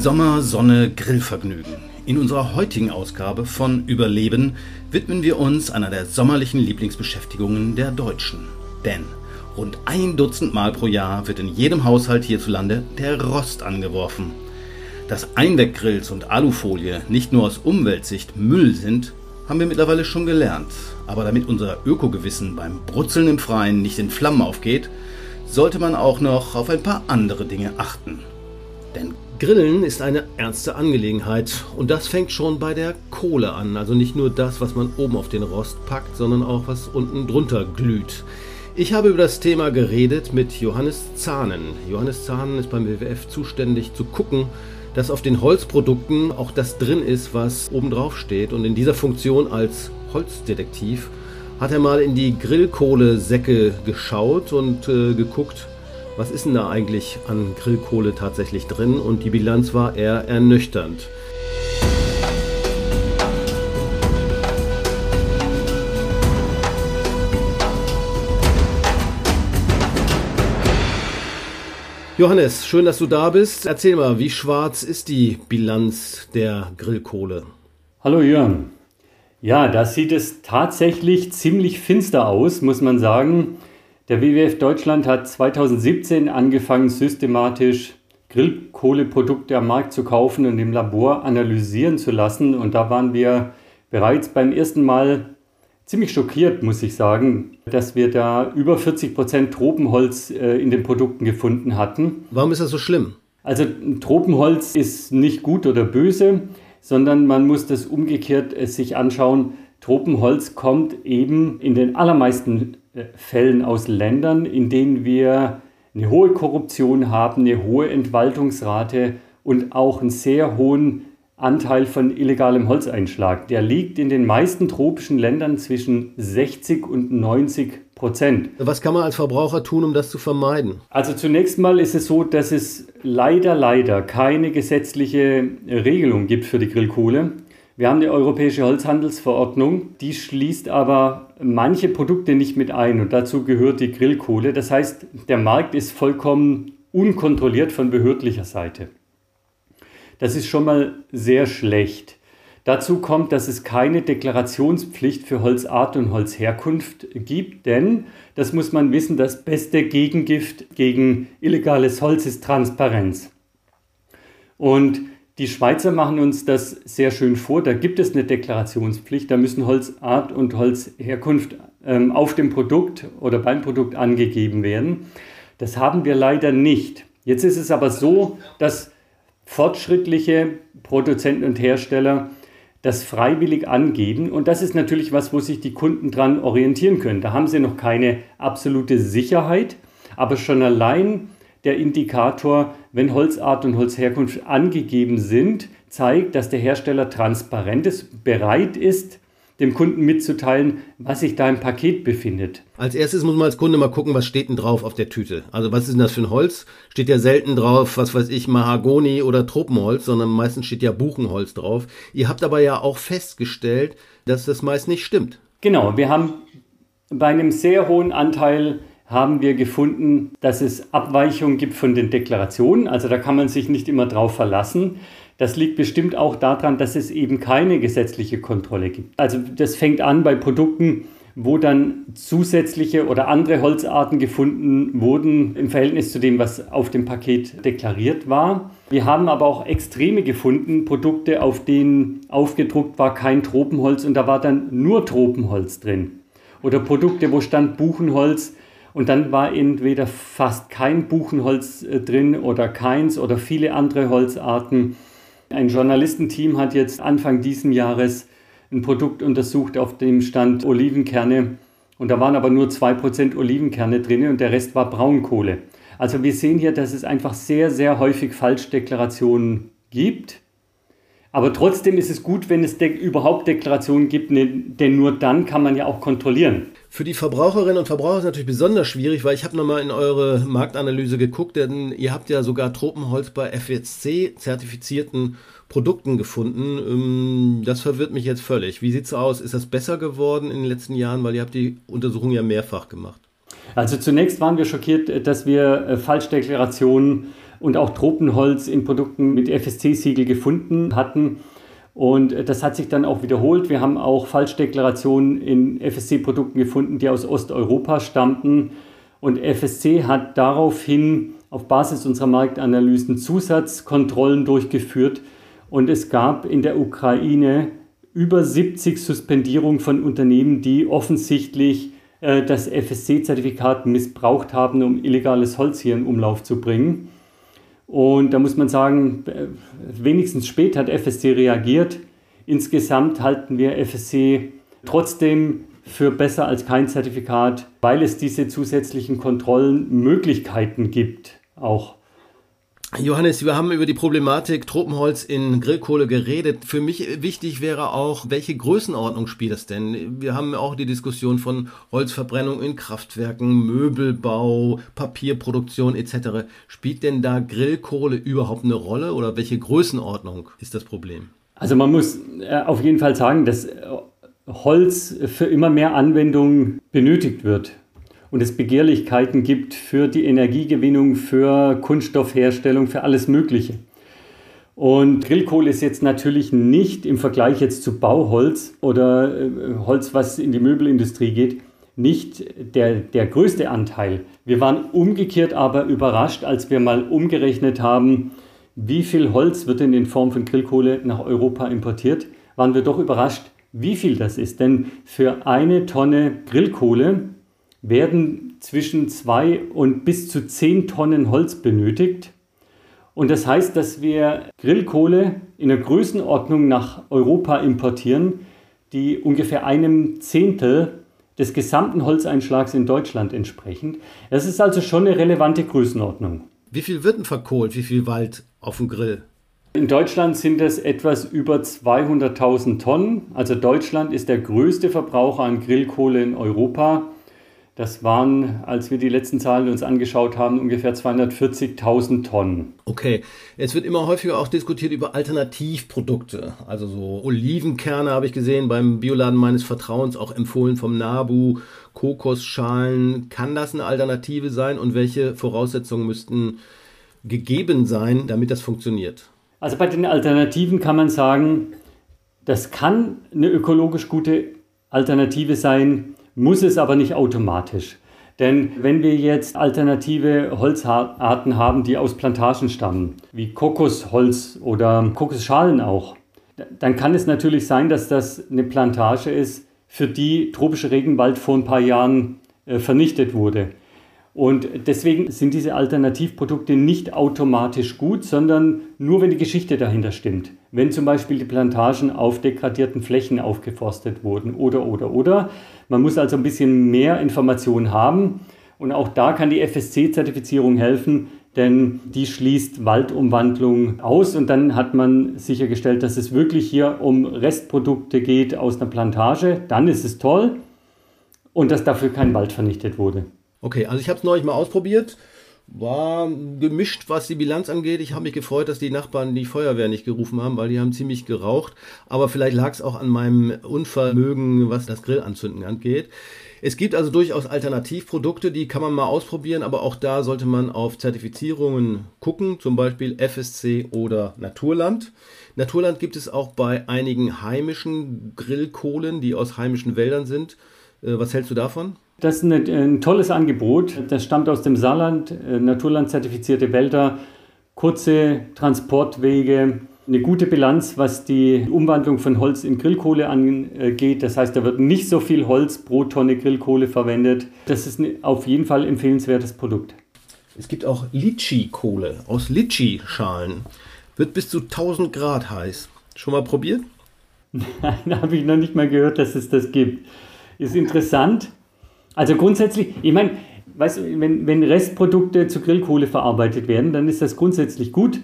Sommer, Sonne, Grillvergnügen. In unserer heutigen Ausgabe von Überleben widmen wir uns einer der sommerlichen Lieblingsbeschäftigungen der Deutschen. Denn rund ein Dutzend Mal pro Jahr wird in jedem Haushalt hierzulande der Rost angeworfen. Dass Einweggrills und Alufolie nicht nur aus Umweltsicht Müll sind, haben wir mittlerweile schon gelernt. Aber damit unser Ökogewissen beim Brutzeln im Freien nicht in Flammen aufgeht, sollte man auch noch auf ein paar andere Dinge achten. Denn Grillen ist eine ernste Angelegenheit und das fängt schon bei der Kohle an. Also nicht nur das, was man oben auf den Rost packt, sondern auch was unten drunter glüht. Ich habe über das Thema geredet mit Johannes Zahnen. Johannes Zahnen ist beim WWF zuständig zu gucken, dass auf den Holzprodukten auch das drin ist, was oben drauf steht. Und in dieser Funktion als Holzdetektiv hat er mal in die Grillkohlesäcke geschaut und äh, geguckt, was ist denn da eigentlich an Grillkohle tatsächlich drin? Und die Bilanz war eher ernüchternd. Johannes, schön, dass du da bist. Erzähl mal, wie schwarz ist die Bilanz der Grillkohle? Hallo Jörn. Ja, da sieht es tatsächlich ziemlich finster aus, muss man sagen. Der WWF Deutschland hat 2017 angefangen, systematisch Grillkohleprodukte am Markt zu kaufen und im Labor analysieren zu lassen. Und da waren wir bereits beim ersten Mal ziemlich schockiert, muss ich sagen, dass wir da über 40 Prozent Tropenholz äh, in den Produkten gefunden hatten. Warum ist das so schlimm? Also Tropenholz ist nicht gut oder böse, sondern man muss das umgekehrt äh, sich anschauen. Tropenholz kommt eben in den allermeisten äh, Fällen aus Ländern, in denen wir eine hohe Korruption haben, eine hohe Entwaltungsrate und auch einen sehr hohen Anteil von illegalem Holzeinschlag. Der liegt in den meisten tropischen Ländern zwischen 60 und 90 Prozent. Was kann man als Verbraucher tun, um das zu vermeiden? Also zunächst mal ist es so, dass es leider, leider keine gesetzliche Regelung gibt für die Grillkohle. Wir haben die Europäische Holzhandelsverordnung, die schließt aber manche Produkte nicht mit ein und dazu gehört die Grillkohle. Das heißt, der Markt ist vollkommen unkontrolliert von behördlicher Seite. Das ist schon mal sehr schlecht. Dazu kommt, dass es keine Deklarationspflicht für Holzart und Holzherkunft gibt, denn, das muss man wissen, das beste Gegengift gegen illegales Holz ist Transparenz. Und die Schweizer machen uns das sehr schön vor. Da gibt es eine Deklarationspflicht. Da müssen Holzart und Holzherkunft ähm, auf dem Produkt oder beim Produkt angegeben werden. Das haben wir leider nicht. Jetzt ist es aber so, dass fortschrittliche Produzenten und Hersteller das freiwillig angeben. Und das ist natürlich was, wo sich die Kunden dran orientieren können. Da haben sie noch keine absolute Sicherheit, aber schon allein der Indikator, wenn Holzart und Holzherkunft angegeben sind, zeigt, dass der Hersteller transparent ist, bereit ist, dem Kunden mitzuteilen, was sich da im Paket befindet. Als erstes muss man als Kunde mal gucken, was steht denn drauf auf der Tüte. Also was ist denn das für ein Holz? Steht ja selten drauf, was weiß ich, Mahagoni oder Tropenholz, sondern meistens steht ja Buchenholz drauf. Ihr habt aber ja auch festgestellt, dass das meist nicht stimmt. Genau, wir haben bei einem sehr hohen Anteil haben wir gefunden, dass es Abweichungen gibt von den Deklarationen. Also da kann man sich nicht immer drauf verlassen. Das liegt bestimmt auch daran, dass es eben keine gesetzliche Kontrolle gibt. Also das fängt an bei Produkten, wo dann zusätzliche oder andere Holzarten gefunden wurden im Verhältnis zu dem, was auf dem Paket deklariert war. Wir haben aber auch Extreme gefunden, Produkte, auf denen aufgedruckt war kein Tropenholz und da war dann nur Tropenholz drin. Oder Produkte, wo stand Buchenholz und dann war entweder fast kein Buchenholz äh, drin oder keins oder viele andere Holzarten. Ein Journalistenteam hat jetzt Anfang diesen Jahres ein Produkt untersucht, auf dem stand Olivenkerne. Und da waren aber nur 2% Olivenkerne drin und der Rest war Braunkohle. Also wir sehen hier, dass es einfach sehr, sehr häufig Falschdeklarationen gibt. Aber trotzdem ist es gut, wenn es de überhaupt Deklarationen gibt, ne, denn nur dann kann man ja auch kontrollieren. Für die Verbraucherinnen und Verbraucher ist es natürlich besonders schwierig, weil ich habe nochmal in eure Marktanalyse geguckt, denn ihr habt ja sogar Tropenholz bei FSC zertifizierten Produkten gefunden. Ähm, das verwirrt mich jetzt völlig. Wie sieht es aus? Ist das besser geworden in den letzten Jahren, weil ihr habt die Untersuchung ja mehrfach gemacht? Also zunächst waren wir schockiert, dass wir äh, Falschdeklarationen und auch Tropenholz in Produkten mit FSC-Siegel gefunden hatten. Und äh, das hat sich dann auch wiederholt. Wir haben auch Falschdeklarationen in FSC-Produkten gefunden, die aus Osteuropa stammten. Und FSC hat daraufhin auf Basis unserer Marktanalysen Zusatzkontrollen durchgeführt. Und es gab in der Ukraine über 70 Suspendierungen von Unternehmen, die offensichtlich äh, das FSC-Zertifikat missbraucht haben, um illegales Holz hier in Umlauf zu bringen. Und da muss man sagen, wenigstens spät hat FSC reagiert. Insgesamt halten wir FSC trotzdem für besser als kein Zertifikat, weil es diese zusätzlichen Kontrollenmöglichkeiten gibt, auch Johannes, wir haben über die Problematik Tropenholz in Grillkohle geredet. Für mich wichtig wäre auch, welche Größenordnung spielt das denn? Wir haben auch die Diskussion von Holzverbrennung in Kraftwerken, Möbelbau, Papierproduktion etc. Spielt denn da Grillkohle überhaupt eine Rolle oder welche Größenordnung ist das Problem? Also man muss äh, auf jeden Fall sagen, dass äh, Holz für immer mehr Anwendungen benötigt wird und es Begehrlichkeiten gibt für die Energiegewinnung, für Kunststoffherstellung, für alles Mögliche. Und Grillkohle ist jetzt natürlich nicht im Vergleich jetzt zu Bauholz oder äh, Holz, was in die Möbelindustrie geht, nicht der, der größte Anteil. Wir waren umgekehrt aber überrascht, als wir mal umgerechnet haben, wie viel Holz wird denn in Form von Grillkohle nach Europa importiert, waren wir doch überrascht, wie viel das ist. Denn für eine Tonne Grillkohle werden zwischen zwei und bis zu zehn Tonnen Holz benötigt. Und das heißt, dass wir Grillkohle in der Größenordnung nach Europa importieren, die ungefähr einem Zehntel des gesamten Holzeinschlags in Deutschland entsprechen. Das ist also schon eine relevante Größenordnung. Wie viel wird denn verkohlt? Wie viel Wald auf dem Grill? In Deutschland sind es etwas über 200.000 Tonnen. Also Deutschland ist der größte Verbraucher an Grillkohle in Europa. Das waren, als wir die letzten Zahlen uns angeschaut haben, ungefähr 240.000 Tonnen. Okay, es wird immer häufiger auch diskutiert über Alternativprodukte. Also so Olivenkerne habe ich gesehen beim Bioladen meines Vertrauens, auch empfohlen vom Nabu, Kokosschalen. Kann das eine Alternative sein und welche Voraussetzungen müssten gegeben sein, damit das funktioniert? Also bei den Alternativen kann man sagen, das kann eine ökologisch gute Alternative sein muss es aber nicht automatisch. Denn wenn wir jetzt alternative Holzarten haben, die aus Plantagen stammen, wie Kokosholz oder Kokosschalen auch, dann kann es natürlich sein, dass das eine Plantage ist, für die tropische Regenwald vor ein paar Jahren äh, vernichtet wurde. Und deswegen sind diese Alternativprodukte nicht automatisch gut, sondern nur, wenn die Geschichte dahinter stimmt. Wenn zum Beispiel die Plantagen auf degradierten Flächen aufgeforstet wurden oder, oder, oder. Man muss also ein bisschen mehr Informationen haben. Und auch da kann die FSC-Zertifizierung helfen, denn die schließt Waldumwandlung aus und dann hat man sichergestellt, dass es wirklich hier um Restprodukte geht aus einer Plantage. Dann ist es toll und dass dafür kein Wald vernichtet wurde. Okay, also ich habe es neulich mal ausprobiert. War gemischt, was die Bilanz angeht. Ich habe mich gefreut, dass die Nachbarn die Feuerwehr nicht gerufen haben, weil die haben ziemlich geraucht. Aber vielleicht lag es auch an meinem Unvermögen, was das Grillanzünden angeht. Es gibt also durchaus Alternativprodukte, die kann man mal ausprobieren, aber auch da sollte man auf Zertifizierungen gucken, zum Beispiel FSC oder Naturland. Naturland gibt es auch bei einigen heimischen Grillkohlen, die aus heimischen Wäldern sind. Äh, was hältst du davon? Das ist ein, ein tolles Angebot. Das stammt aus dem Saarland, äh, Naturland-zertifizierte Wälder, kurze Transportwege, eine gute Bilanz, was die Umwandlung von Holz in Grillkohle angeht. Das heißt, da wird nicht so viel Holz pro Tonne Grillkohle verwendet. Das ist ein auf jeden Fall empfehlenswertes Produkt. Es gibt auch Litchi-Kohle aus Litchi-Schalen. Wird bis zu 1000 Grad heiß. Schon mal probiert? Nein, habe ich noch nicht mal gehört, dass es das gibt. Ist interessant. Also grundsätzlich, ich meine, weißt wenn, wenn Restprodukte zu Grillkohle verarbeitet werden, dann ist das grundsätzlich gut.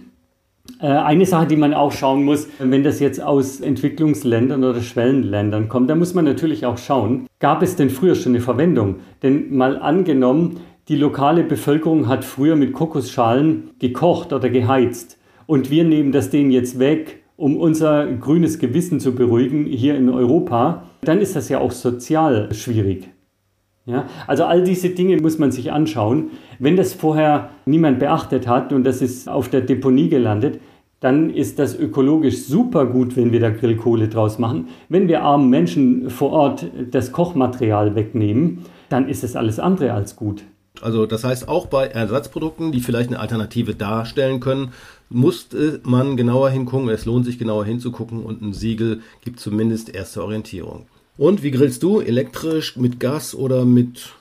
Äh, eine Sache, die man auch schauen muss, wenn das jetzt aus Entwicklungsländern oder Schwellenländern kommt, da muss man natürlich auch schauen, gab es denn früher schon eine Verwendung? Denn mal angenommen, die lokale Bevölkerung hat früher mit Kokosschalen gekocht oder geheizt und wir nehmen das denen jetzt weg, um unser grünes Gewissen zu beruhigen hier in Europa, dann ist das ja auch sozial schwierig. Ja, also all diese Dinge muss man sich anschauen. Wenn das vorher niemand beachtet hat und das ist auf der Deponie gelandet, dann ist das ökologisch super gut, wenn wir da Grillkohle draus machen. Wenn wir armen Menschen vor Ort das Kochmaterial wegnehmen, dann ist es alles andere als gut. Also das heißt, auch bei Ersatzprodukten, die vielleicht eine Alternative darstellen können, muss man genauer hingucken. Es lohnt sich genauer hinzugucken und ein Siegel gibt zumindest erste Orientierung. Und wie grillst du? Elektrisch, mit Gas oder mit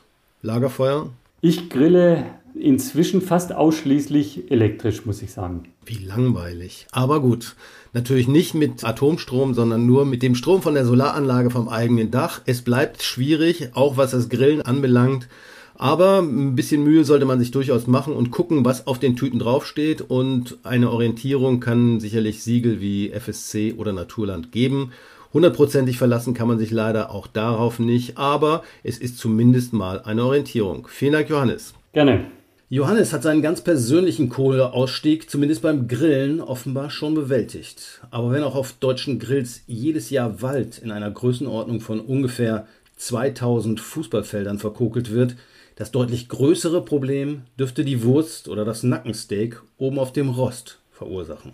Lagerfeuer? Ich grille inzwischen fast ausschließlich elektrisch, muss ich sagen. Wie langweilig. Aber gut, natürlich nicht mit Atomstrom, sondern nur mit dem Strom von der Solaranlage vom eigenen Dach. Es bleibt schwierig, auch was das Grillen anbelangt. Aber ein bisschen Mühe sollte man sich durchaus machen und gucken, was auf den Tüten draufsteht. Und eine Orientierung kann sicherlich Siegel wie FSC oder Naturland geben. Hundertprozentig verlassen kann man sich leider auch darauf nicht, aber es ist zumindest mal eine Orientierung. Vielen Dank, Johannes. Gerne. Johannes hat seinen ganz persönlichen Kohleausstieg zumindest beim Grillen offenbar schon bewältigt. Aber wenn auch auf deutschen Grills jedes Jahr Wald in einer Größenordnung von ungefähr 2000 Fußballfeldern verkokelt wird, das deutlich größere Problem dürfte die Wurst oder das Nackensteak oben auf dem Rost verursachen.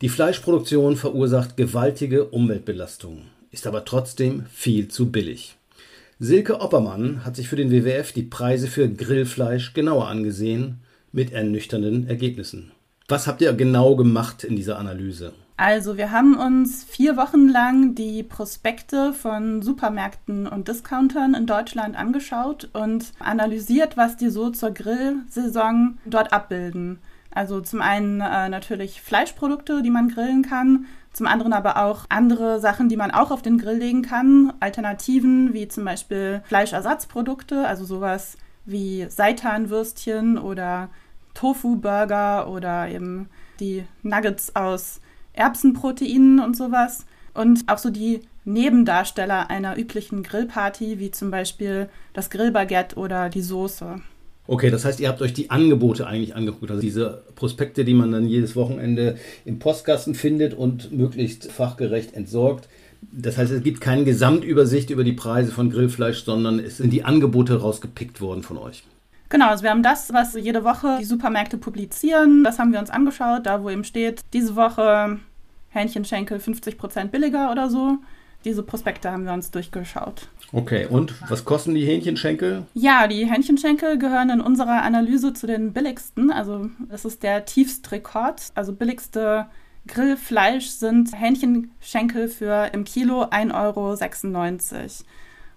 Die Fleischproduktion verursacht gewaltige Umweltbelastungen, ist aber trotzdem viel zu billig. Silke Oppermann hat sich für den WWF die Preise für Grillfleisch genauer angesehen, mit ernüchternden Ergebnissen. Was habt ihr genau gemacht in dieser Analyse? Also wir haben uns vier Wochen lang die Prospekte von Supermärkten und Discountern in Deutschland angeschaut und analysiert, was die so zur Grillsaison dort abbilden. Also zum einen äh, natürlich Fleischprodukte, die man grillen kann, zum anderen aber auch andere Sachen, die man auch auf den Grill legen kann. Alternativen wie zum Beispiel Fleischersatzprodukte, also sowas wie Seitanwürstchen oder Tofu-Burger oder eben die Nuggets aus Erbsenproteinen und sowas. Und auch so die Nebendarsteller einer üblichen Grillparty, wie zum Beispiel das Grillbaguette oder die Soße. Okay, das heißt, ihr habt euch die Angebote eigentlich angeguckt, also diese Prospekte, die man dann jedes Wochenende im Postkasten findet und möglichst fachgerecht entsorgt. Das heißt, es gibt keine Gesamtübersicht über die Preise von Grillfleisch, sondern es sind die Angebote rausgepickt worden von euch. Genau, also wir haben das, was jede Woche die Supermärkte publizieren, das haben wir uns angeschaut, da wo eben steht, diese Woche Hähnchenschenkel 50% billiger oder so. Diese Prospekte haben wir uns durchgeschaut. Okay, und was kosten die Hähnchenschenkel? Ja, die Hähnchenschenkel gehören in unserer Analyse zu den billigsten. Also es ist der Tiefstrekord. Also billigste Grillfleisch sind Hähnchenschenkel für im Kilo 1,96 Euro.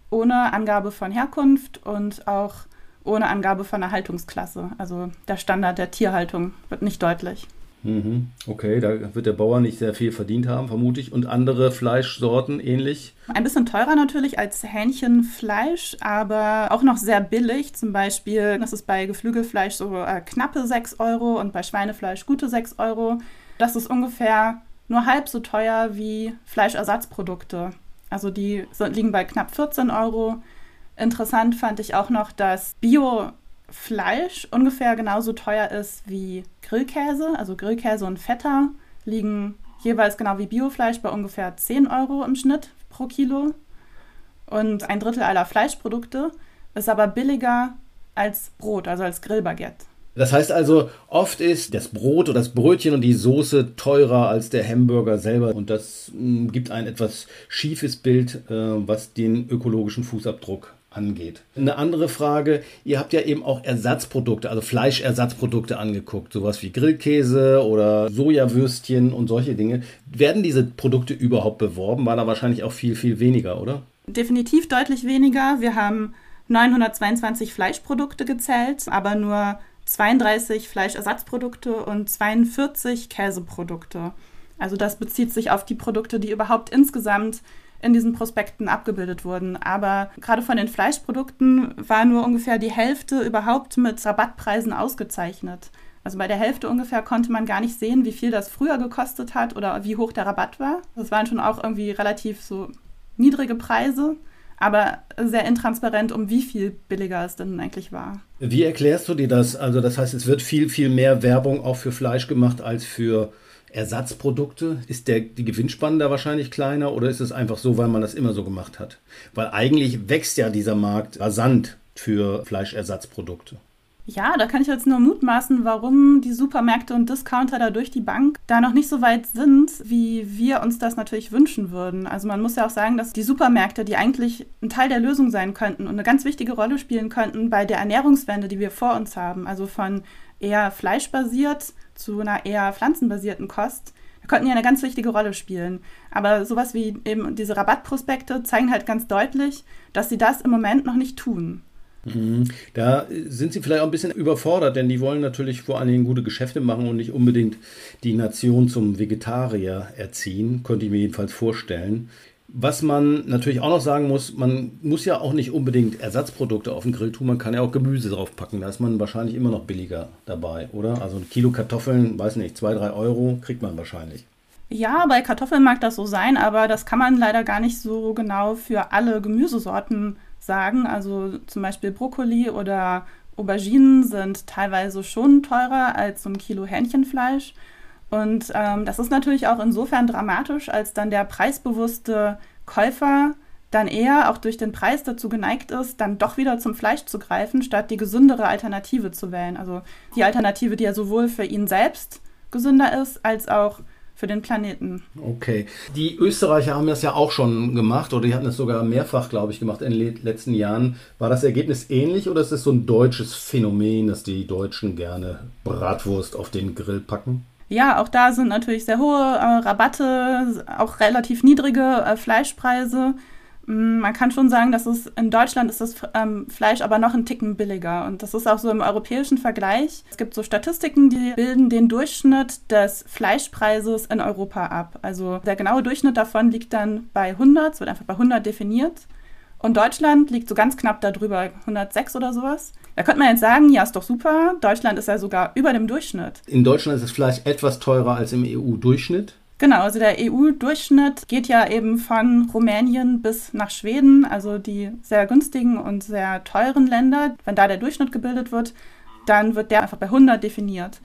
Ohne Angabe von Herkunft und auch ohne Angabe von Erhaltungsklasse. Also der Standard der Tierhaltung wird nicht deutlich. Mhm. Okay, da wird der Bauer nicht sehr viel verdient haben, vermute ich. Und andere Fleischsorten ähnlich? Ein bisschen teurer natürlich als Hähnchenfleisch, aber auch noch sehr billig. Zum Beispiel, das ist bei Geflügelfleisch so äh, knappe 6 Euro und bei Schweinefleisch gute 6 Euro. Das ist ungefähr nur halb so teuer wie Fleischersatzprodukte. Also die liegen bei knapp 14 Euro. Interessant fand ich auch noch, dass Bio Fleisch ungefähr genauso teuer ist wie Grillkäse. Also Grillkäse und Feta liegen jeweils genau wie Biofleisch bei ungefähr 10 Euro im Schnitt pro Kilo. Und ein Drittel aller Fleischprodukte ist aber billiger als Brot, also als Grillbaguette. Das heißt also, oft ist das Brot oder das Brötchen und die Soße teurer als der Hamburger selber. Und das mh, gibt ein etwas schiefes Bild, äh, was den ökologischen Fußabdruck angeht. Eine andere Frage, ihr habt ja eben auch Ersatzprodukte, also Fleischersatzprodukte angeguckt, sowas wie Grillkäse oder Sojawürstchen und solche Dinge. Werden diese Produkte überhaupt beworben? War da wahrscheinlich auch viel, viel weniger, oder? Definitiv deutlich weniger. Wir haben 922 Fleischprodukte gezählt, aber nur 32 Fleischersatzprodukte und 42 Käseprodukte. Also das bezieht sich auf die Produkte, die überhaupt insgesamt in diesen Prospekten abgebildet wurden. Aber gerade von den Fleischprodukten war nur ungefähr die Hälfte überhaupt mit Rabattpreisen ausgezeichnet. Also bei der Hälfte ungefähr konnte man gar nicht sehen, wie viel das früher gekostet hat oder wie hoch der Rabatt war. Das waren schon auch irgendwie relativ so niedrige Preise, aber sehr intransparent, um wie viel billiger es denn eigentlich war. Wie erklärst du dir das? Also das heißt, es wird viel, viel mehr Werbung auch für Fleisch gemacht als für Ersatzprodukte? Ist der, die Gewinnspanne da wahrscheinlich kleiner oder ist es einfach so, weil man das immer so gemacht hat? Weil eigentlich wächst ja dieser Markt rasant für Fleischersatzprodukte. Ja, da kann ich jetzt nur mutmaßen, warum die Supermärkte und Discounter da durch die Bank da noch nicht so weit sind, wie wir uns das natürlich wünschen würden. Also man muss ja auch sagen, dass die Supermärkte, die eigentlich ein Teil der Lösung sein könnten und eine ganz wichtige Rolle spielen könnten bei der Ernährungswende, die wir vor uns haben, also von eher fleischbasiert zu einer eher pflanzenbasierten Kost, könnten ja eine ganz wichtige Rolle spielen. Aber sowas wie eben diese Rabattprospekte zeigen halt ganz deutlich, dass sie das im Moment noch nicht tun. Mhm. Da sind sie vielleicht auch ein bisschen überfordert, denn die wollen natürlich vor allen Dingen gute Geschäfte machen und nicht unbedingt die Nation zum Vegetarier erziehen, könnte ich mir jedenfalls vorstellen. Was man natürlich auch noch sagen muss, man muss ja auch nicht unbedingt Ersatzprodukte auf den Grill tun, man kann ja auch Gemüse draufpacken. Da ist man wahrscheinlich immer noch billiger dabei, oder? Also ein Kilo Kartoffeln, weiß nicht, zwei, drei Euro kriegt man wahrscheinlich. Ja, bei Kartoffeln mag das so sein, aber das kann man leider gar nicht so genau für alle Gemüsesorten sagen. Also zum Beispiel Brokkoli oder Auberginen sind teilweise schon teurer als so ein Kilo Hähnchenfleisch. Und ähm, das ist natürlich auch insofern dramatisch, als dann der preisbewusste Käufer dann eher auch durch den Preis dazu geneigt ist, dann doch wieder zum Fleisch zu greifen, statt die gesündere Alternative zu wählen. Also die Alternative, die ja sowohl für ihn selbst gesünder ist, als auch für den Planeten. Okay. Die Österreicher haben das ja auch schon gemacht oder die hatten es sogar mehrfach, glaube ich, gemacht in den letzten Jahren. War das Ergebnis ähnlich oder ist es so ein deutsches Phänomen, dass die Deutschen gerne Bratwurst auf den Grill packen? Ja, auch da sind natürlich sehr hohe äh, Rabatte, auch relativ niedrige äh, Fleischpreise. Mm, man kann schon sagen, dass es in Deutschland ist das ähm, Fleisch aber noch einen Ticken billiger. Und das ist auch so im europäischen Vergleich. Es gibt so Statistiken, die bilden den Durchschnitt des Fleischpreises in Europa ab. Also der genaue Durchschnitt davon liegt dann bei 100, es wird einfach bei 100 definiert. Und Deutschland liegt so ganz knapp darüber, 106 oder sowas. Da könnte man jetzt sagen, ja, ist doch super. Deutschland ist ja sogar über dem Durchschnitt. In Deutschland ist das Fleisch etwas teurer als im EU-Durchschnitt. Genau, also der EU-Durchschnitt geht ja eben von Rumänien bis nach Schweden, also die sehr günstigen und sehr teuren Länder. Wenn da der Durchschnitt gebildet wird, dann wird der einfach bei 100 definiert.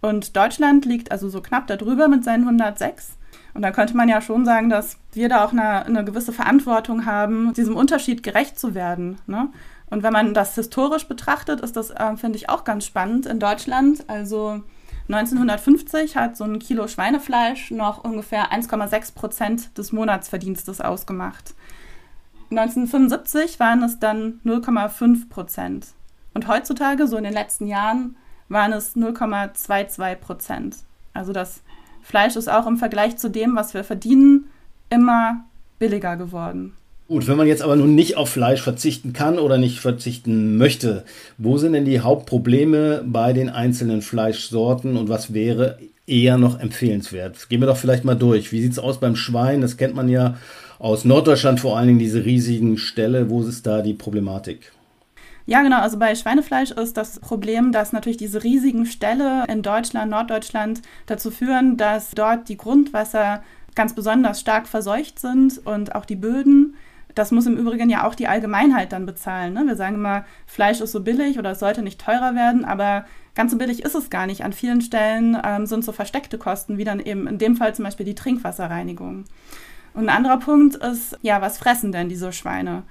Und Deutschland liegt also so knapp darüber mit seinen 106. Und da könnte man ja schon sagen, dass wir da auch eine, eine gewisse Verantwortung haben, diesem Unterschied gerecht zu werden. Ne? Und wenn man das historisch betrachtet, ist das, äh, finde ich, auch ganz spannend in Deutschland. Also 1950 hat so ein Kilo Schweinefleisch noch ungefähr 1,6 Prozent des Monatsverdienstes ausgemacht. 1975 waren es dann 0,5 Prozent. Und heutzutage, so in den letzten Jahren, waren es 0,22 Prozent. Also das Fleisch ist auch im Vergleich zu dem, was wir verdienen, immer billiger geworden. Gut, wenn man jetzt aber nun nicht auf Fleisch verzichten kann oder nicht verzichten möchte, wo sind denn die Hauptprobleme bei den einzelnen Fleischsorten und was wäre eher noch empfehlenswert? Gehen wir doch vielleicht mal durch. Wie sieht es aus beim Schwein? Das kennt man ja aus Norddeutschland vor allen Dingen, diese riesigen Ställe. Wo ist da die Problematik? Ja, genau. Also bei Schweinefleisch ist das Problem, dass natürlich diese riesigen Ställe in Deutschland, Norddeutschland dazu führen, dass dort die Grundwasser ganz besonders stark verseucht sind und auch die Böden. Das muss im Übrigen ja auch die Allgemeinheit dann bezahlen. Ne? Wir sagen immer, Fleisch ist so billig oder es sollte nicht teurer werden, aber ganz so billig ist es gar nicht. An vielen Stellen ähm, sind so versteckte Kosten, wie dann eben in dem Fall zum Beispiel die Trinkwasserreinigung. Und ein anderer Punkt ist, ja, was fressen denn diese Schweine?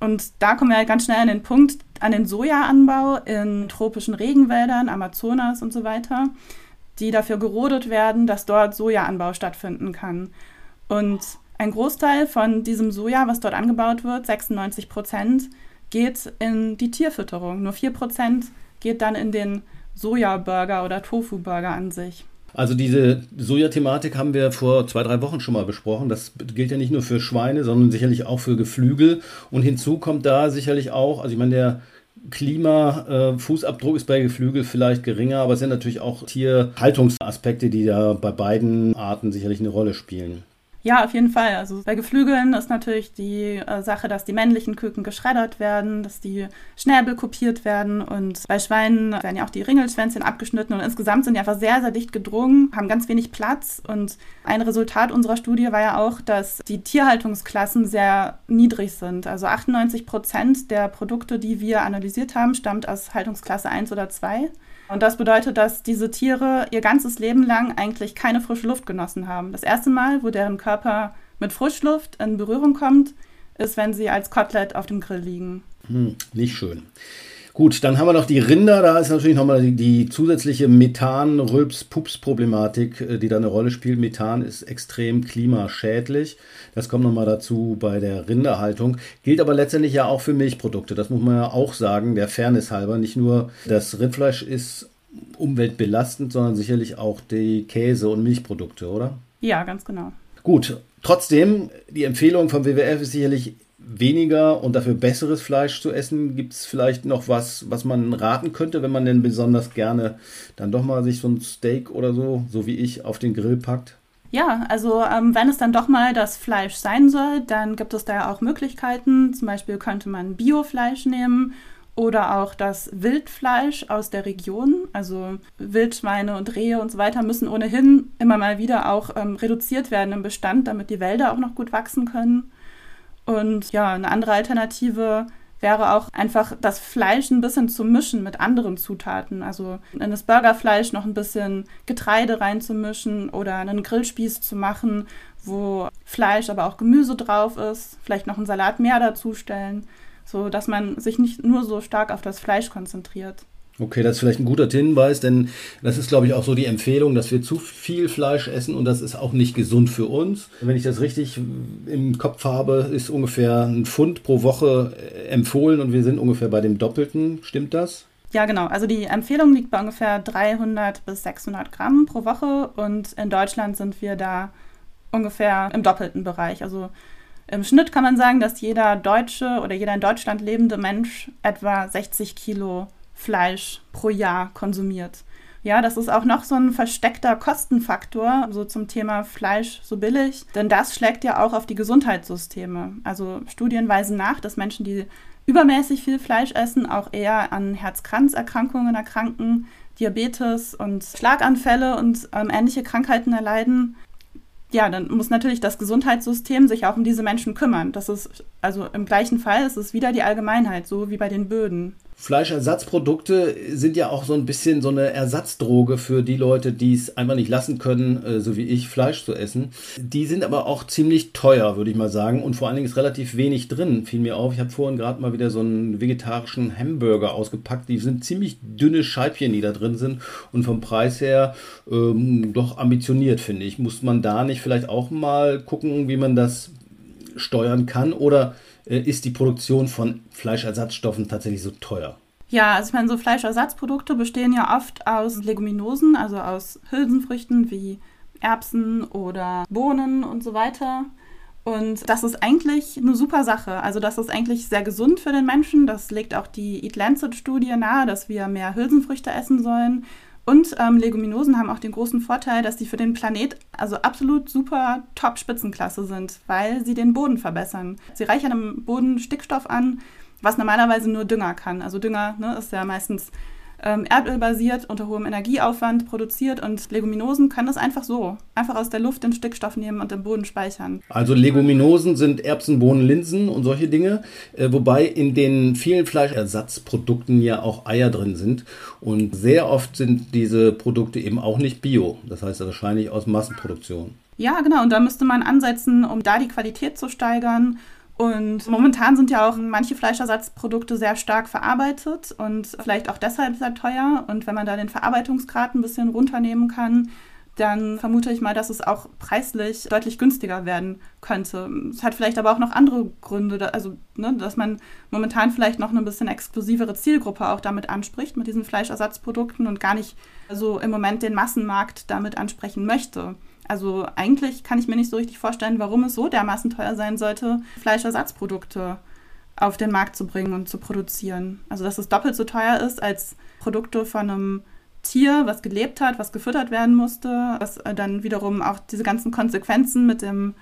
Und da kommen wir halt ganz schnell an den Punkt, an den Sojaanbau in tropischen Regenwäldern, Amazonas und so weiter, die dafür gerodet werden, dass dort Sojaanbau stattfinden kann. Und ein Großteil von diesem Soja, was dort angebaut wird, 96 Prozent, geht in die Tierfütterung. Nur 4 Prozent geht dann in den Sojaburger oder Tofu-Burger an sich. Also diese Soja-Thematik haben wir vor zwei, drei Wochen schon mal besprochen. Das gilt ja nicht nur für Schweine, sondern sicherlich auch für Geflügel. Und hinzu kommt da sicherlich auch, also ich meine, der Klima-Fußabdruck ist bei Geflügel vielleicht geringer, aber es sind natürlich auch Tierhaltungsaspekte, die da bei beiden Arten sicherlich eine Rolle spielen. Ja, auf jeden Fall. Also bei Geflügeln ist natürlich die äh, Sache, dass die männlichen Küken geschreddert werden, dass die Schnäbel kopiert werden und bei Schweinen werden ja auch die Ringelschwänzchen abgeschnitten und insgesamt sind die einfach sehr, sehr dicht gedrungen, haben ganz wenig Platz und ein Resultat unserer Studie war ja auch, dass die Tierhaltungsklassen sehr niedrig sind. Also 98 Prozent der Produkte, die wir analysiert haben, stammt aus Haltungsklasse 1 oder 2. Und das bedeutet, dass diese Tiere ihr ganzes Leben lang eigentlich keine frische Luft genossen haben. Das erste Mal, wo deren Körper mit Frischluft in Berührung kommt, ist, wenn sie als Kotelett auf dem Grill liegen. Hm, nicht schön. Gut, dann haben wir noch die Rinder. Da ist natürlich nochmal die, die zusätzliche Methan-Rülps-Pups-Problematik, äh, die da eine Rolle spielt. Methan ist extrem klimaschädlich. Das kommt nochmal dazu bei der Rinderhaltung. Gilt aber letztendlich ja auch für Milchprodukte. Das muss man ja auch sagen, der Fairness halber. Nicht nur das Rindfleisch ist umweltbelastend, sondern sicherlich auch die Käse- und Milchprodukte, oder? Ja, ganz genau. Gut, trotzdem, die Empfehlung vom WWF ist sicherlich weniger und dafür besseres Fleisch zu essen? Gibt es vielleicht noch was, was man raten könnte, wenn man denn besonders gerne dann doch mal sich so ein Steak oder so, so wie ich, auf den Grill packt? Ja, also ähm, wenn es dann doch mal das Fleisch sein soll, dann gibt es da ja auch Möglichkeiten. Zum Beispiel könnte man Biofleisch nehmen oder auch das Wildfleisch aus der Region. Also Wildschweine und Rehe und so weiter müssen ohnehin immer mal wieder auch ähm, reduziert werden im Bestand, damit die Wälder auch noch gut wachsen können. Und ja, eine andere Alternative wäre auch einfach das Fleisch ein bisschen zu mischen mit anderen Zutaten. Also in das Burgerfleisch noch ein bisschen Getreide reinzumischen oder einen Grillspieß zu machen, wo Fleisch, aber auch Gemüse drauf ist. Vielleicht noch einen Salat mehr dazustellen, so dass man sich nicht nur so stark auf das Fleisch konzentriert. Okay, das ist vielleicht ein guter Hinweis, denn das ist, glaube ich, auch so die Empfehlung, dass wir zu viel Fleisch essen und das ist auch nicht gesund für uns. Wenn ich das richtig im Kopf habe, ist ungefähr ein Pfund pro Woche äh, empfohlen und wir sind ungefähr bei dem Doppelten. Stimmt das? Ja, genau. Also die Empfehlung liegt bei ungefähr 300 bis 600 Gramm pro Woche und in Deutschland sind wir da ungefähr im doppelten Bereich. Also im Schnitt kann man sagen, dass jeder deutsche oder jeder in Deutschland lebende Mensch etwa 60 Kilo Fleisch pro Jahr konsumiert. Ja, das ist auch noch so ein versteckter Kostenfaktor, so zum Thema Fleisch so billig, denn das schlägt ja auch auf die Gesundheitssysteme. Also Studien weisen nach, dass Menschen, die übermäßig viel Fleisch essen, auch eher an Herz-Kranz-Erkrankungen erkranken, Diabetes und Schlaganfälle und ähm, ähnliche Krankheiten erleiden. Ja, dann muss natürlich das Gesundheitssystem sich auch um diese Menschen kümmern. Das ist also im gleichen Fall ist es wieder die Allgemeinheit, so wie bei den Böden. Fleischersatzprodukte sind ja auch so ein bisschen so eine Ersatzdroge für die Leute, die es einfach nicht lassen können, äh, so wie ich, Fleisch zu essen. Die sind aber auch ziemlich teuer, würde ich mal sagen. Und vor allen Dingen ist relativ wenig drin, fiel mir auf. Ich habe vorhin gerade mal wieder so einen vegetarischen Hamburger ausgepackt. Die sind ziemlich dünne Scheibchen, die da drin sind. Und vom Preis her ähm, doch ambitioniert, finde ich. Muss man da nicht vielleicht auch mal gucken, wie man das steuern kann? Oder ist die Produktion von Fleischersatzstoffen tatsächlich so teuer? Ja, also ich meine, so Fleischersatzprodukte bestehen ja oft aus Leguminosen, also aus Hülsenfrüchten wie Erbsen oder Bohnen und so weiter. Und das ist eigentlich eine super Sache. Also das ist eigentlich sehr gesund für den Menschen. Das legt auch die Eat Lancet-Studie nahe, dass wir mehr Hülsenfrüchte essen sollen. Und ähm, Leguminosen haben auch den großen Vorteil, dass die für den Planet also absolut super Top-Spitzenklasse sind, weil sie den Boden verbessern. Sie reichern im Boden Stickstoff an, was normalerweise nur Dünger kann. Also Dünger ne, ist ja meistens ähm, erdölbasiert, unter hohem Energieaufwand produziert und Leguminosen können das einfach so, einfach aus der Luft den Stickstoff nehmen und im Boden speichern. Also Leguminosen sind Erbsen, Bohnen, Linsen und solche Dinge, äh, wobei in den vielen Fleischersatzprodukten ja auch Eier drin sind und sehr oft sind diese Produkte eben auch nicht bio, das heißt wahrscheinlich aus Massenproduktion. Ja, genau, und da müsste man ansetzen, um da die Qualität zu steigern und momentan sind ja auch manche Fleischersatzprodukte sehr stark verarbeitet und vielleicht auch deshalb sehr teuer. Und wenn man da den Verarbeitungsgrad ein bisschen runternehmen kann, dann vermute ich mal, dass es auch preislich deutlich günstiger werden könnte. Es hat vielleicht aber auch noch andere Gründe, also ne, dass man momentan vielleicht noch eine bisschen exklusivere Zielgruppe auch damit anspricht, mit diesen Fleischersatzprodukten und gar nicht so im Moment den Massenmarkt damit ansprechen möchte. Also eigentlich kann ich mir nicht so richtig vorstellen, warum es so dermaßen teuer sein sollte, Fleischersatzprodukte auf den Markt zu bringen und zu produzieren. Also dass es doppelt so teuer ist als Produkte von einem Tier, was gelebt hat, was gefüttert werden musste, was dann wiederum auch diese ganzen Konsequenzen mit dem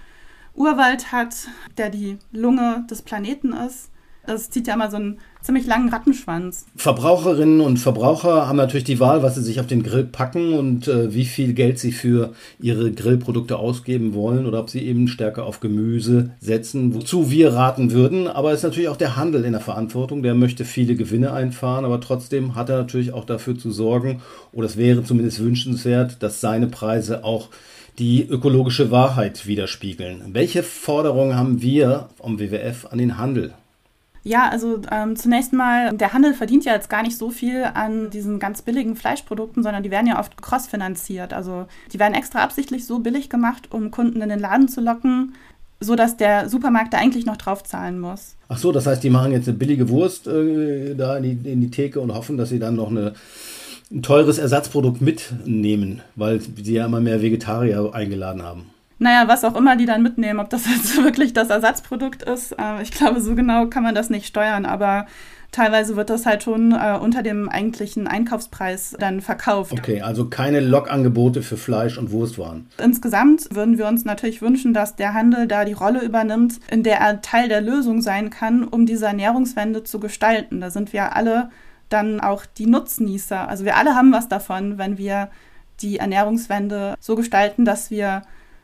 Urwald hat, der die Lunge des Planeten ist. Das zieht ja immer so einen ziemlich langen Rattenschwanz. Verbraucherinnen und Verbraucher haben natürlich die Wahl, was sie sich auf den Grill packen und äh, wie viel Geld sie für ihre Grillprodukte ausgeben wollen oder ob sie eben stärker auf Gemüse setzen, wozu wir raten würden. Aber es ist natürlich auch der Handel in der Verantwortung. Der möchte viele Gewinne einfahren, aber trotzdem hat er natürlich auch dafür zu sorgen, oder es wäre zumindest wünschenswert, dass seine Preise auch die ökologische Wahrheit widerspiegeln. Welche Forderungen haben wir vom WWF an den Handel? Ja, also ähm, zunächst mal, der Handel verdient ja jetzt gar nicht so viel an diesen ganz billigen Fleischprodukten, sondern die werden ja oft crossfinanziert. Also die werden extra absichtlich so billig gemacht, um Kunden in den Laden zu locken, so dass der Supermarkt da eigentlich noch drauf zahlen muss. Ach so, das heißt, die machen jetzt eine billige Wurst äh, da in die, in die Theke und hoffen, dass sie dann noch eine ein teures Ersatzprodukt mitnehmen, weil sie ja immer mehr Vegetarier eingeladen haben. Naja, was auch immer die dann mitnehmen, ob das jetzt wirklich das Ersatzprodukt ist, äh, ich glaube, so genau kann man das nicht steuern, aber teilweise wird das halt schon äh, unter dem eigentlichen Einkaufspreis dann verkauft. Okay, also keine Lockangebote für Fleisch und Wurstwaren. Insgesamt würden wir uns natürlich wünschen, dass der Handel da die Rolle übernimmt, in der er Teil der Lösung sein kann, um diese Ernährungswende zu gestalten. Da sind wir alle dann auch die Nutznießer. Also wir alle haben was davon, wenn wir die Ernährungswende so gestalten, dass wir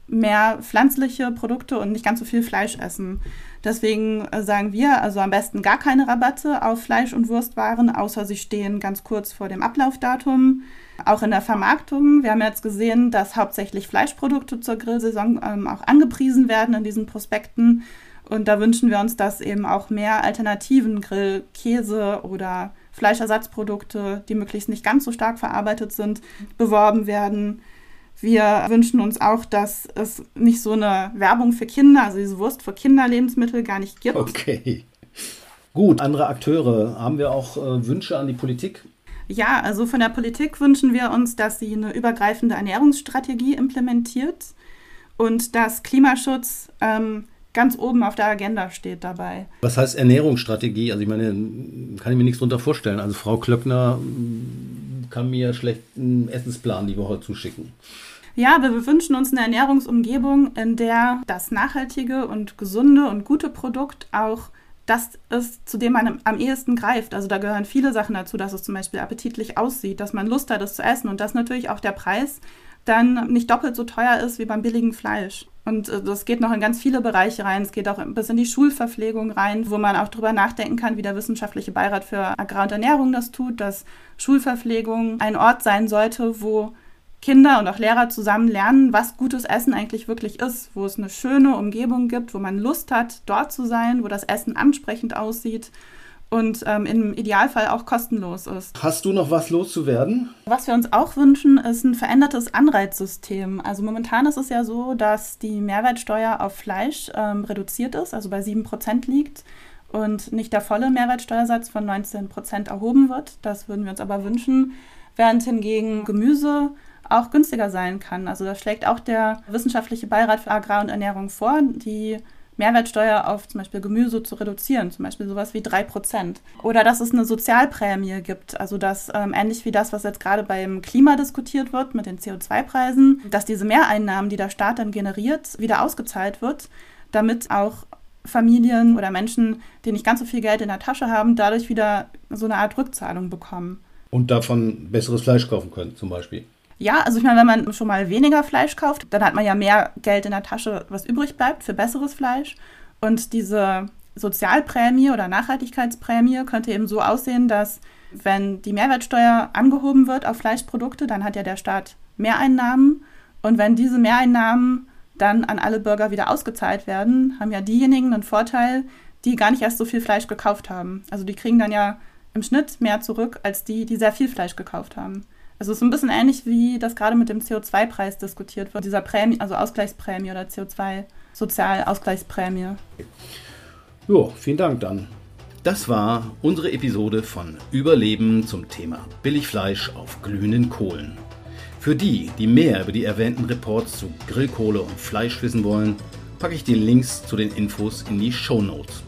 mehr pflanzliche Produkte und nicht ganz so viel Fleisch essen. Deswegen äh, sagen wir also am besten gar keine Rabatte auf Fleisch- und Wurstwaren, außer sie stehen ganz kurz vor dem Ablaufdatum. Auch in der Vermarktung. Wir haben jetzt gesehen, dass hauptsächlich Fleischprodukte zur Grillsaison ähm, auch angepriesen werden in diesen Prospekten. Und da wünschen wir uns, dass eben auch mehr Alternativen, Grillkäse oder Fleischersatzprodukte, die möglichst nicht ganz so stark verarbeitet sind, beworben werden. Wir wünschen uns auch, dass es nicht so eine Werbung für Kinder, also diese Wurst für Kinderlebensmittel gar nicht gibt. Okay. Gut, andere Akteure. Haben wir auch äh, Wünsche an die Politik? Ja, also von der Politik wünschen wir uns, dass sie eine übergreifende Ernährungsstrategie implementiert und dass Klimaschutz ähm, ganz oben auf der Agenda steht dabei. Was heißt Ernährungsstrategie? Also ich meine, kann ich mir nichts darunter vorstellen. Also Frau Klöckner kann mir schlecht einen Essensplan die Woche zuschicken. Ja, aber wir wünschen uns eine Ernährungsumgebung, in der das nachhaltige und gesunde und gute Produkt auch das ist, zu dem man am ehesten greift. Also da gehören viele Sachen dazu, dass es zum Beispiel appetitlich aussieht, dass man Lust hat, es zu essen und dass natürlich auch der Preis dann nicht doppelt so teuer ist wie beim billigen Fleisch. Und äh, das geht noch in ganz viele Bereiche rein. Es geht auch bis in die Schulverpflegung rein, wo man auch darüber nachdenken kann, wie der Wissenschaftliche Beirat für Agrar und Ernährung das tut, dass Schulverpflegung ein Ort sein sollte, wo Kinder und auch Lehrer zusammen lernen, was gutes Essen eigentlich wirklich ist, wo es eine schöne Umgebung gibt, wo man Lust hat, dort zu sein, wo das Essen ansprechend aussieht und ähm, im Idealfall auch kostenlos ist. Hast du noch was loszuwerden? Was wir uns auch wünschen, ist ein verändertes Anreizsystem. Also momentan ist es ja so, dass die Mehrwertsteuer auf Fleisch ähm, reduziert ist, also bei 7% liegt und nicht der volle Mehrwertsteuersatz von 19% erhoben wird. Das würden wir uns aber wünschen, während hingegen Gemüse auch günstiger sein kann. Also das schlägt auch der Wissenschaftliche Beirat für Agrar und Ernährung vor, die Mehrwertsteuer auf zum Beispiel Gemüse zu reduzieren, zum Beispiel sowas wie 3%. Oder dass es eine Sozialprämie gibt, also dass ähm, ähnlich wie das, was jetzt gerade beim Klima diskutiert wird mit den CO2-Preisen, dass diese Mehreinnahmen, die der Staat dann generiert, wieder ausgezahlt wird, damit auch Familien oder Menschen, die nicht ganz so viel Geld in der Tasche haben, dadurch wieder so eine Art Rückzahlung bekommen. Und davon besseres Fleisch kaufen können, zum Beispiel. Ja, also ich meine, wenn man schon mal weniger Fleisch kauft, dann hat man ja mehr Geld in der Tasche, was übrig bleibt für besseres Fleisch. Und diese Sozialprämie oder Nachhaltigkeitsprämie könnte eben so aussehen, dass wenn die Mehrwertsteuer angehoben wird auf Fleischprodukte, dann hat ja der Staat Mehreinnahmen. Und wenn diese Mehreinnahmen dann an alle Bürger wieder ausgezahlt werden, haben ja diejenigen einen Vorteil, die gar nicht erst so viel Fleisch gekauft haben. Also die kriegen dann ja im Schnitt mehr zurück als die, die sehr viel Fleisch gekauft haben. Also es ist ein bisschen ähnlich wie das gerade mit dem CO2-Preis diskutiert wird, dieser Prämie, also Ausgleichsprämie oder CO2-Sozialausgleichsprämie. Jo, vielen Dank dann. Das war unsere Episode von Überleben zum Thema Billigfleisch auf glühenden Kohlen. Für die, die mehr über die erwähnten Reports zu Grillkohle und Fleisch wissen wollen, packe ich die Links zu den Infos in die Show Notes.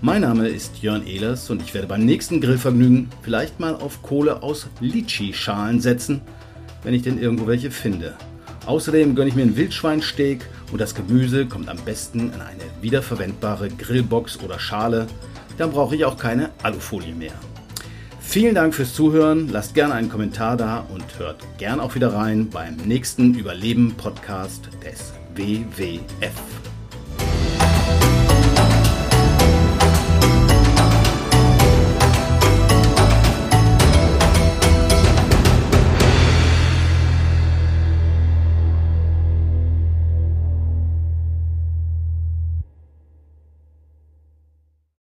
Mein Name ist Jörn Ehlers und ich werde beim nächsten Grillvergnügen vielleicht mal auf Kohle aus Litschi-Schalen setzen, wenn ich denn irgendwo welche finde. Außerdem gönne ich mir einen Wildschweinsteak und das Gemüse kommt am besten in eine wiederverwendbare Grillbox oder Schale, dann brauche ich auch keine Alufolie mehr. Vielen Dank fürs Zuhören, lasst gerne einen Kommentar da und hört gern auch wieder rein beim nächsten Überleben-Podcast des WWF.